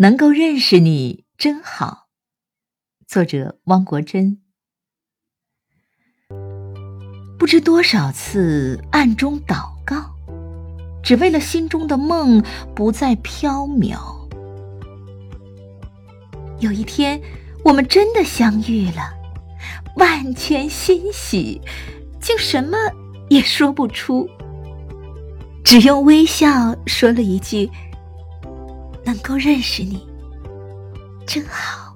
能够认识你真好。作者汪国真。不知多少次暗中祷告，只为了心中的梦不再飘渺。有一天，我们真的相遇了，万千欣喜，竟什么也说不出，只用微笑说了一句。能够认识你，真好。